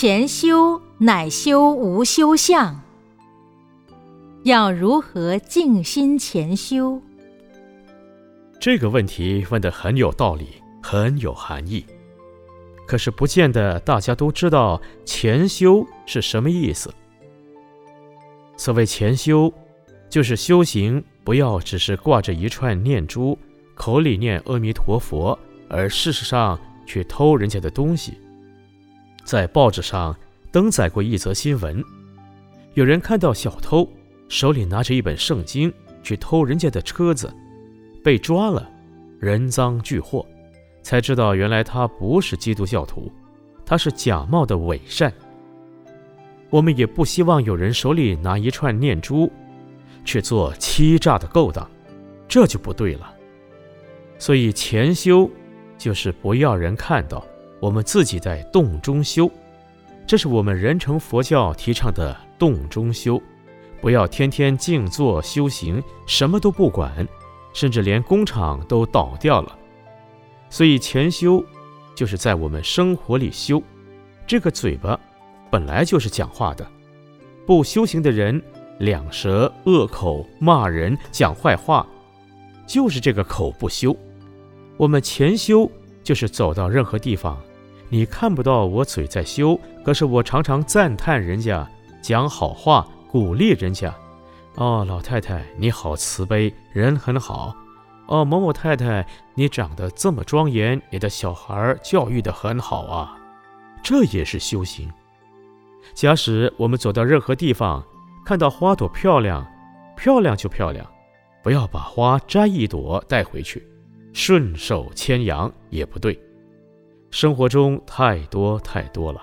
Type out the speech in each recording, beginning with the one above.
前修乃修无修相。要如何静心前修？这个问题问得很有道理，很有含义。可是不见得大家都知道前修是什么意思。所谓前修，就是修行不要只是挂着一串念珠，口里念阿弥陀佛，而事实上去偷人家的东西。在报纸上登载过一则新闻，有人看到小偷手里拿着一本圣经去偷人家的车子。被抓了，人赃俱获，才知道原来他不是基督教徒，他是假冒的伪善。我们也不希望有人手里拿一串念珠，去做欺诈的勾当，这就不对了。所以前修就是不要人看到，我们自己在洞中修，这是我们人成佛教提倡的洞中修，不要天天静坐修行，什么都不管。甚至连工厂都倒掉了，所以前修就是在我们生活里修。这个嘴巴本来就是讲话的，不修行的人两舌恶口骂人讲坏话，就是这个口不修。我们前修就是走到任何地方，你看不到我嘴在修，可是我常常赞叹人家，讲好话，鼓励人家。哦，老太太你好慈悲，人很好。哦，某某太太你长得这么庄严，你的小孩教育的很好啊，这也是修行。假使我们走到任何地方，看到花朵漂亮，漂亮就漂亮，不要把花摘一朵带回去，顺手牵羊也不对。生活中太多太多了。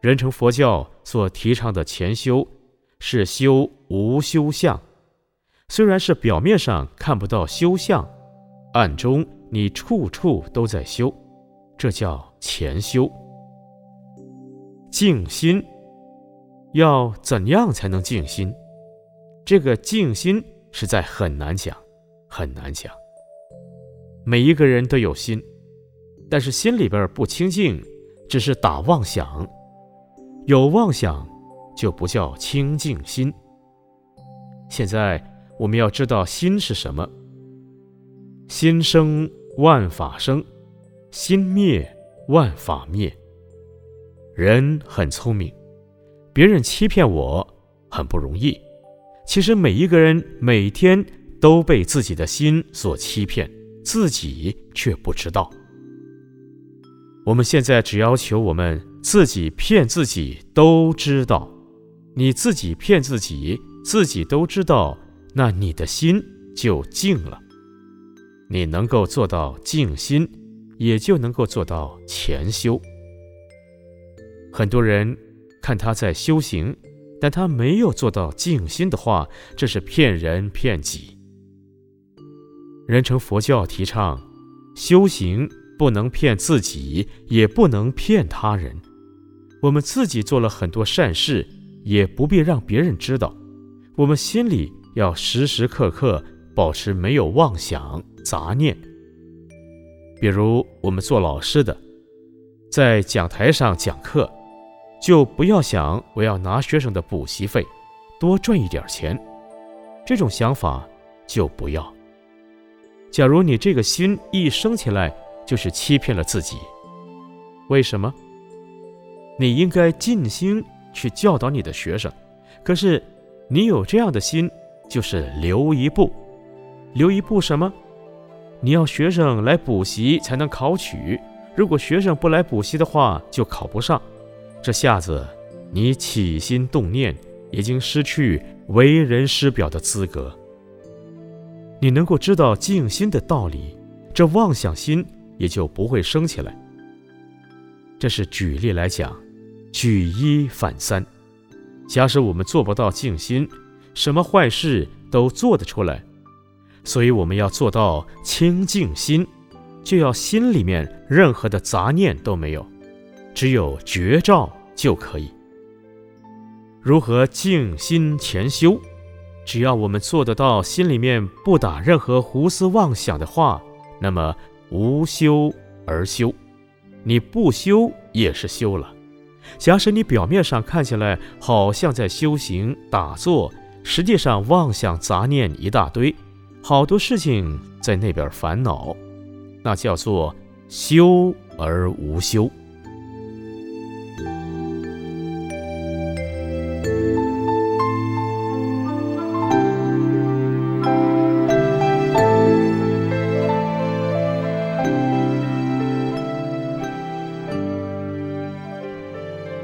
人成佛教所提倡的前修。是修无修相，虽然是表面上看不到修相，暗中你处处都在修，这叫前修。静心要怎样才能静心？这个静心实在很难讲，很难讲。每一个人都有心，但是心里边不清净，只是打妄想，有妄想。就不叫清净心。现在我们要知道心是什么。心生万法生，心灭万法灭。人很聪明，别人欺骗我很不容易。其实每一个人每天都被自己的心所欺骗，自己却不知道。我们现在只要求我们自己骗自己都知道。你自己骗自己，自己都知道，那你的心就静了。你能够做到静心，也就能够做到前修。很多人看他在修行，但他没有做到静心的话，这是骗人骗己。人成佛教提倡，修行不能骗自己，也不能骗他人。我们自己做了很多善事。也不必让别人知道，我们心里要时时刻刻保持没有妄想杂念。比如我们做老师的，在讲台上讲课，就不要想我要拿学生的补习费，多赚一点钱，这种想法就不要。假如你这个心一升起来，就是欺骗了自己。为什么？你应该尽心。去教导你的学生，可是你有这样的心，就是留一步，留一步什么？你要学生来补习才能考取，如果学生不来补习的话，就考不上。这下子你起心动念，已经失去为人师表的资格。你能够知道静心的道理，这妄想心也就不会升起来。这是举例来讲。举一反三，假使我们做不到静心，什么坏事都做得出来。所以我们要做到清净心，就要心里面任何的杂念都没有，只有觉照就可以。如何静心潜修？只要我们做得到，心里面不打任何胡思妄想的话，那么无修而修，你不修也是修了。假使你表面上看起来好像在修行打坐，实际上妄想杂念一大堆，好多事情在那边烦恼，那叫做修而无修。